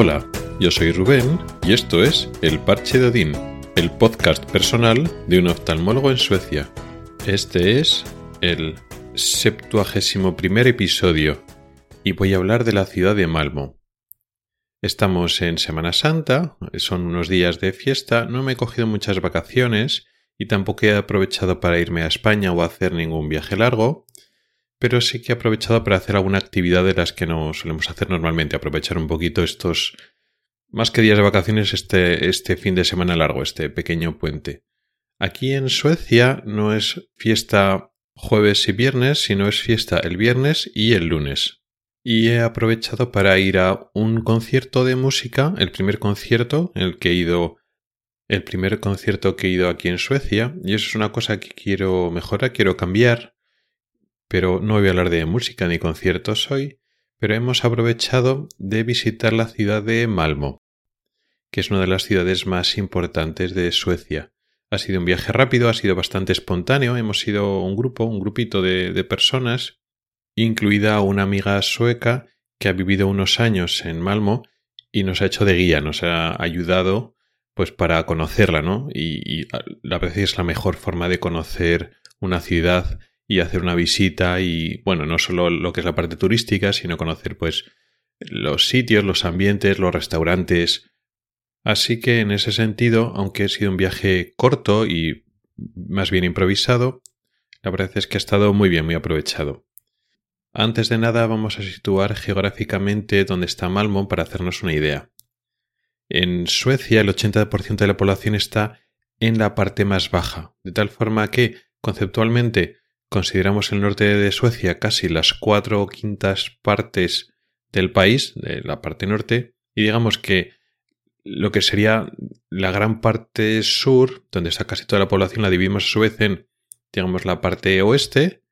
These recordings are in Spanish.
Hola, yo soy Rubén y esto es El Parche de Odín, el podcast personal de un oftalmólogo en Suecia. Este es el septuagésimo primer episodio y voy a hablar de la ciudad de Malmo. Estamos en Semana Santa, son unos días de fiesta, no me he cogido muchas vacaciones y tampoco he aprovechado para irme a España o hacer ningún viaje largo, pero sí que he aprovechado para hacer alguna actividad de las que no solemos hacer normalmente, aprovechar un poquito estos, más que días de vacaciones, este, este fin de semana largo, este pequeño puente. Aquí en Suecia no es fiesta jueves y viernes, sino es fiesta el viernes y el lunes. Y he aprovechado para ir a un concierto de música, el primer concierto el que he ido, el primer concierto que he ido aquí en Suecia, y eso es una cosa que quiero mejorar, quiero cambiar, pero no voy a hablar de música ni conciertos hoy, pero hemos aprovechado de visitar la ciudad de Malmo, que es una de las ciudades más importantes de Suecia. Ha sido un viaje rápido, ha sido bastante espontáneo, hemos sido un grupo, un grupito de, personas, incluida una amiga sueca que ha vivido unos años en Malmo y nos ha hecho de guía, nos ha ayudado pues para conocerla, ¿no? Y, y a veces es la mejor forma de conocer una ciudad y hacer una visita y, bueno, no solo lo que es la parte turística, sino conocer pues los sitios, los ambientes, los restaurantes. Así que en ese sentido, aunque ha sido un viaje corto y más bien improvisado, la verdad es que ha estado muy bien, muy aprovechado. Antes de nada vamos a situar geográficamente dónde está Malmo para hacernos una idea. En Suecia el 80% de la población está en la parte más baja, de tal forma que conceptualmente consideramos el norte de Suecia casi las cuatro quintas partes del país, de la parte norte, y digamos que lo que sería la gran parte sur, donde está casi toda la población, la dividimos a su vez en, digamos, la parte oeste,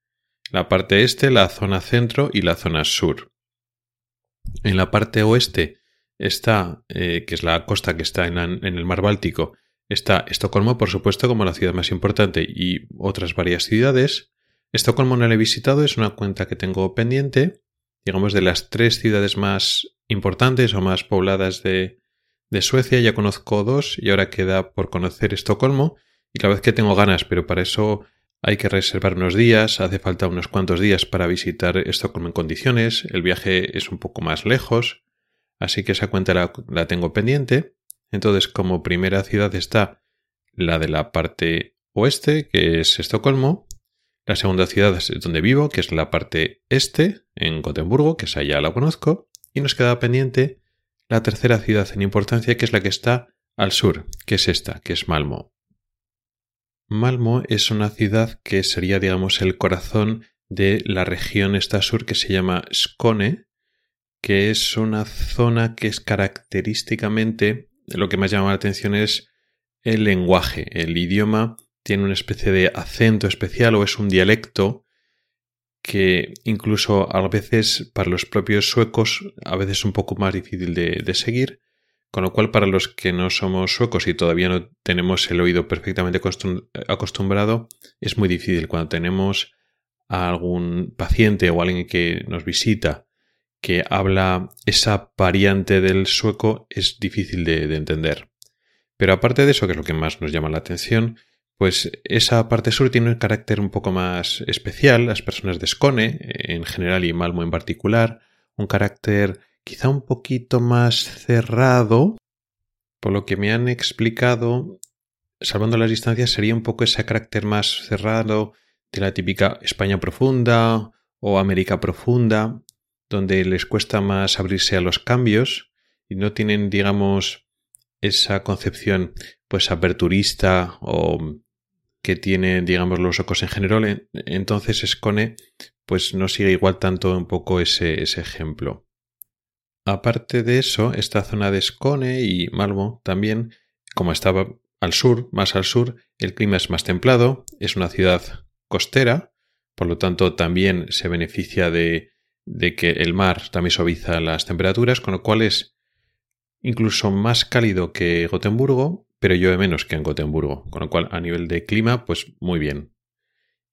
la parte este, la zona centro y la zona sur. En la parte oeste está, eh, que es la costa que está en el mar Báltico, está Estocolmo, por supuesto, como la ciudad más importante y otras varias ciudades. Estocolmo no lo he visitado, es una cuenta que tengo pendiente. Digamos, de las tres ciudades más importantes o más pobladas de, Suecia, ya conozco dos y ahora queda por conocer Estocolmo. Y cada vez que tengo ganas, pero para eso hay que reservar unos días, hace falta unos cuantos días para visitar Estocolmo en condiciones, el viaje es un poco más lejos, así que esa cuenta la tengo pendiente. Entonces, como primera ciudad está la de la parte oeste, que es Estocolmo, la segunda ciudad es donde vivo, que es la parte este, en Gotemburgo, que esa ya la conozco. Y nos queda pendiente la tercera ciudad en importancia, que es la que está al sur, que es esta, que es Malmo. Malmo es una ciudad que sería, digamos, el corazón de la región esta sur que se llama Skåne, que es una zona que es característicamente, lo que más llama la atención es el lenguaje, el idioma tiene una especie de acento especial o es un dialecto que incluso a veces para los propios suecos a veces es un poco más difícil de, seguir, con lo cual para los que no somos suecos y todavía no tenemos el oído perfectamente acostumbrado, es muy difícil cuando tenemos a algún paciente o alguien que nos visita que habla esa variante del sueco, es difícil de entender. Pero aparte de eso, que es lo que más nos llama la atención, pues esa parte sur tiene un carácter un poco más especial, las personas de Scone en general y Malmo en particular, un carácter quizá un poquito más cerrado, por lo que me han explicado, salvando las distancias, sería un poco ese carácter más cerrado de la típica España profunda o América profunda, donde les cuesta más abrirse a los cambios y no tienen, digamos, esa concepción pues aperturista o que tiene, digamos, los ojos en general, entonces Scone pues no sigue igual tanto un poco ese, ese ejemplo. Aparte de eso, esta zona de Scone y Malmo también, como estaba al sur, más al sur, el clima es más templado, es una ciudad costera, por lo tanto también se beneficia de, de que el mar también suaviza las temperaturas, con lo cual es incluso más cálido que Gotemburgo, pero llueve menos que en Gotemburgo, con lo cual a nivel de clima, pues muy bien.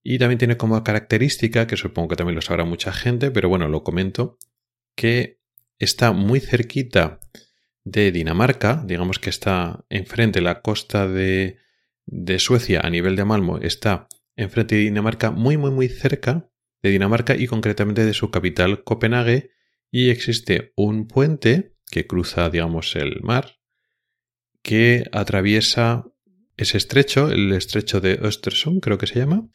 Y también tiene como característica, que supongo que también lo sabrá mucha gente, pero bueno, lo comento, que está muy cerquita de Dinamarca, digamos que está enfrente la costa de, de Suecia a nivel de Malmo, está enfrente de Dinamarca, muy, muy, muy cerca de Dinamarca y concretamente de su capital, Copenhague, y existe un puente que cruza, digamos, el mar, que atraviesa ese estrecho, el estrecho de Östersund, creo que se llama,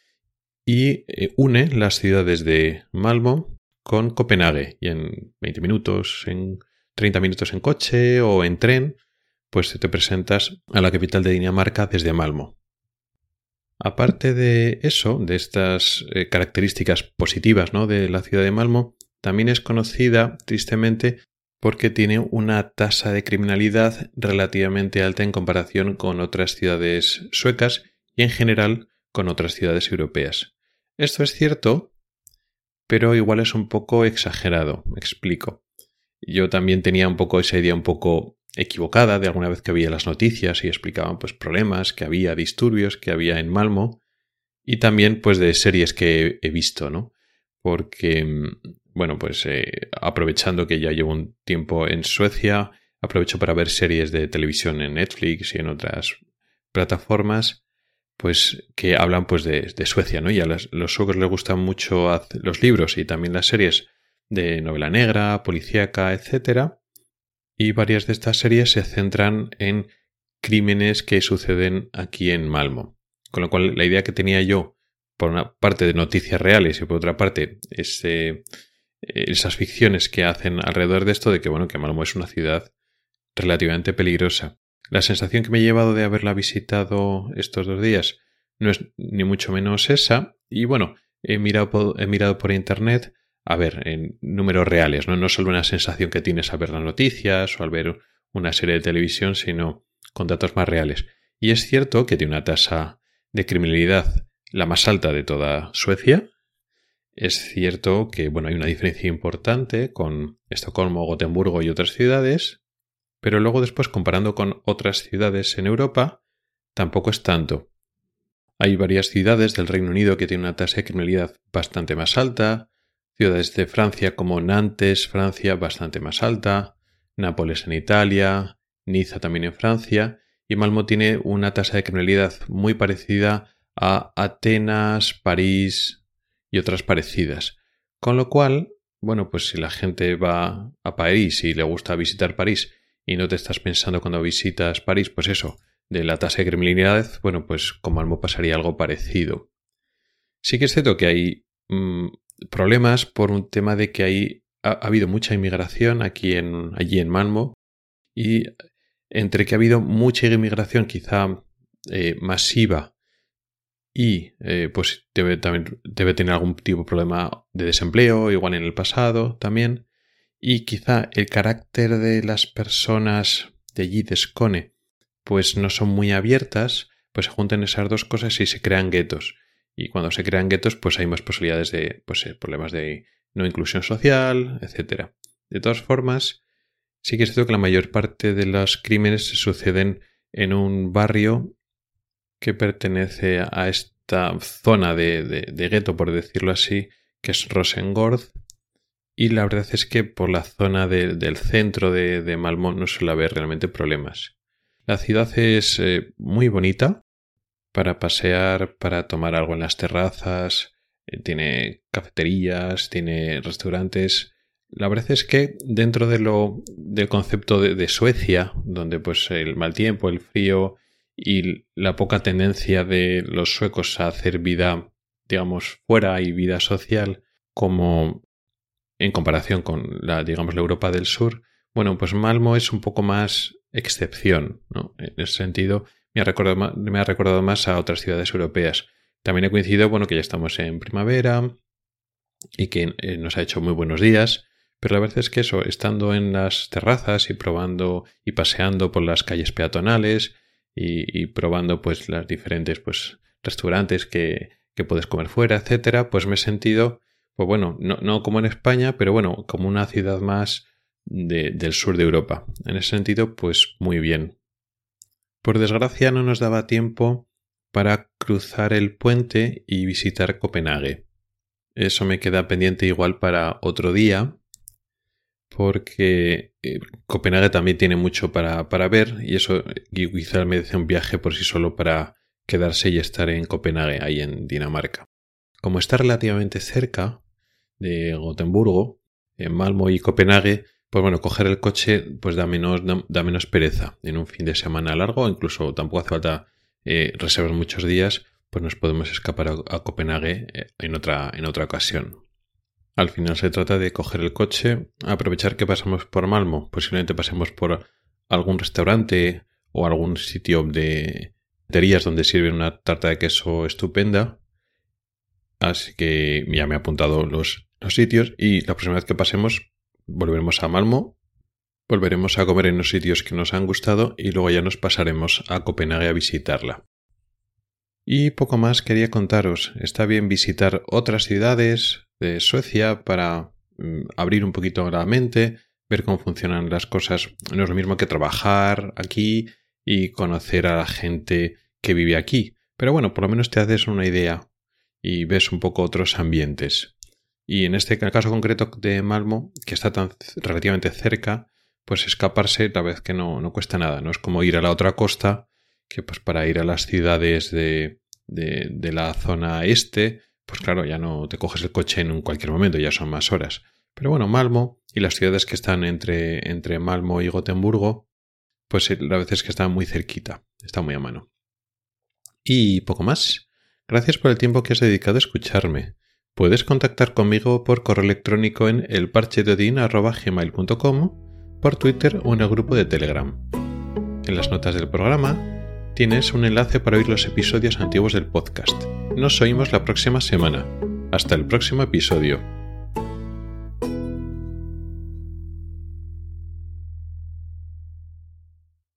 y eh, une las ciudades de Malmo con Copenhague. Y en 20 minutos, en 30 minutos en coche o en tren, pues te presentas a la capital de Dinamarca desde Malmo. Aparte de eso, de estas eh, características positivas ¿no? de la ciudad de Malmo, también es conocida, tristemente, porque tiene una tasa de criminalidad relativamente alta en comparación con otras ciudades suecas y en general con otras ciudades europeas. Esto es cierto, pero igual es un poco exagerado, me explico. Yo también tenía un poco esa idea un poco equivocada de alguna vez que había las noticias y explicaban pues problemas que había, disturbios que había en Malmo y también pues de series que he visto, ¿no? Porque, bueno, pues eh, aprovechando que ya llevo un tiempo en Suecia, aprovecho para ver series de televisión en Netflix y en otras plataformas pues que hablan pues de, Suecia, ¿no? Y a los, suecos les gustan mucho los libros y también las series de novela negra, policíaca, etcétera. Y varias de estas series se centran en crímenes que suceden aquí en Malmo. Con lo cual, la idea que tenía yo, por una parte de noticias reales y por otra parte, esas ficciones que hacen alrededor de esto, de que bueno, que Malmo es una ciudad relativamente peligrosa. La sensación que me he llevado de haberla visitado estos dos días no es ni mucho menos esa. Y bueno, he mirado por, he mirado por internet, a ver, en números reales, ¿no? no solo una sensación que tienes al ver las noticias o al ver una serie de televisión, sino con datos más reales. Y es cierto que tiene una tasa de criminalidad la más alta de toda Suecia. Es cierto que bueno, hay una diferencia importante con Estocolmo, Gotemburgo y otras ciudades, pero luego después comparando con otras ciudades en Europa, tampoco es tanto. Hay varias ciudades del Reino Unido que tienen una tasa de criminalidad bastante más alta, ciudades de Francia como Nantes, Francia, bastante más alta, Nápoles en Italia, Niza también en Francia, y Malmo tiene una tasa de criminalidad muy parecida a Atenas, París y otras parecidas. Con lo cual, bueno, pues si la gente va a París y le gusta visitar París y no te estás pensando cuando visitas París, pues eso, de la tasa de criminalidad, bueno, pues como Almo pasaría algo parecido. Sí que es cierto que hay mm, problemas por un tema de que hay, ha, habido mucha inmigración aquí en, allí en Malmo y entre que ha habido mucha inmigración quizá eh, masiva y eh, pues debe, también, debe tener algún tipo de problema de desempleo, igual en el pasado también, y quizá el carácter de las personas de allí de Scone pues no son muy abiertas, pues se juntan esas dos cosas y se crean guetos. Y cuando se crean guetos, pues hay más posibilidades de pues, eh, problemas de no inclusión social, etc. De todas formas, sí que es cierto que la mayor parte de los crímenes se suceden en un barrio que pertenece a esta zona de, de gueto, por decirlo así, que es Rosengård, y la verdad es que por la zona del centro de, de, Malmö no suele haber realmente problemas. La ciudad es eh, muy bonita para pasear, para tomar algo en las terrazas, eh, tiene cafeterías, tiene restaurantes. La verdad es que dentro de lo, del concepto de, de Suecia, donde pues el mal tiempo, el frío y la poca tendencia de los suecos a hacer vida, digamos, fuera y vida social, como en comparación con la, digamos, la Europa del Sur, bueno, pues Malmo es un poco más excepción, ¿no? En ese sentido, me ha recordado me ha recordado más a otras ciudades europeas. También he coincidido, bueno, que ya estamos en primavera y que eh, nos ha hecho muy buenos días, pero la verdad es que eso, estando en las terrazas y probando y paseando por las calles peatonales y, probando pues las diferentes pues restaurantes que, que puedes comer fuera, etcétera, pues me he sentido pues bueno, no, no, como en España, pero bueno, como una ciudad más de, del sur de Europa. En ese sentido, pues muy bien. Por desgracia no nos daba tiempo para cruzar el puente y visitar Copenhague. Eso me queda pendiente igual para otro día, porque eh, Copenhague también tiene mucho para, ver y eso quizás merece un viaje por sí solo para quedarse y estar en Copenhague, ahí en Dinamarca. Como está relativamente cerca de Gotemburgo, en Malmo y Copenhague, pues bueno, coger el coche pues da menos, menos pereza en un fin de semana largo, incluso tampoco hace falta eh, reservar muchos días, pues nos podemos escapar a, Copenhague eh, en, otra, en otra ocasión. Al final se trata de coger el coche, aprovechar que pasamos por Malmo, posiblemente pasemos por algún restaurante o algún sitio de terías donde sirven una tarta de queso estupenda. Así que ya me he apuntado los, los sitios y la próxima vez que pasemos volveremos a Malmo, volveremos a comer en los sitios que nos han gustado y luego ya nos pasaremos a Copenhague a visitarla. Y poco más quería contaros. Está bien visitar otras ciudades de Suecia para mm, abrir un poquito la mente, ver cómo funcionan las cosas. No es lo mismo que trabajar aquí y conocer a la gente que vive aquí. Pero bueno, por lo menos te haces una idea y ves un poco otros ambientes. Y en este caso concreto de Malmo, que está tan relativamente cerca, pues escaparse la vez que no, no cuesta nada. No es como ir a la otra costa, que pues para ir a las ciudades de, de, de la zona este, pues claro, ya no te coges el coche en cualquier momento, ya son más horas. Pero bueno, Malmo y las ciudades que están entre, entre Malmo y Gotemburgo, pues la vez es que están muy cerquita, está muy a mano. Y poco más. Gracias por el tiempo que has dedicado a escucharme. Puedes contactar conmigo por correo electrónico en elparchedodin.gmail.com, por Twitter o en el grupo de Telegram. En las notas del programa tienes un enlace para oír los episodios antiguos del podcast. Nos oímos la próxima semana. Hasta el próximo episodio.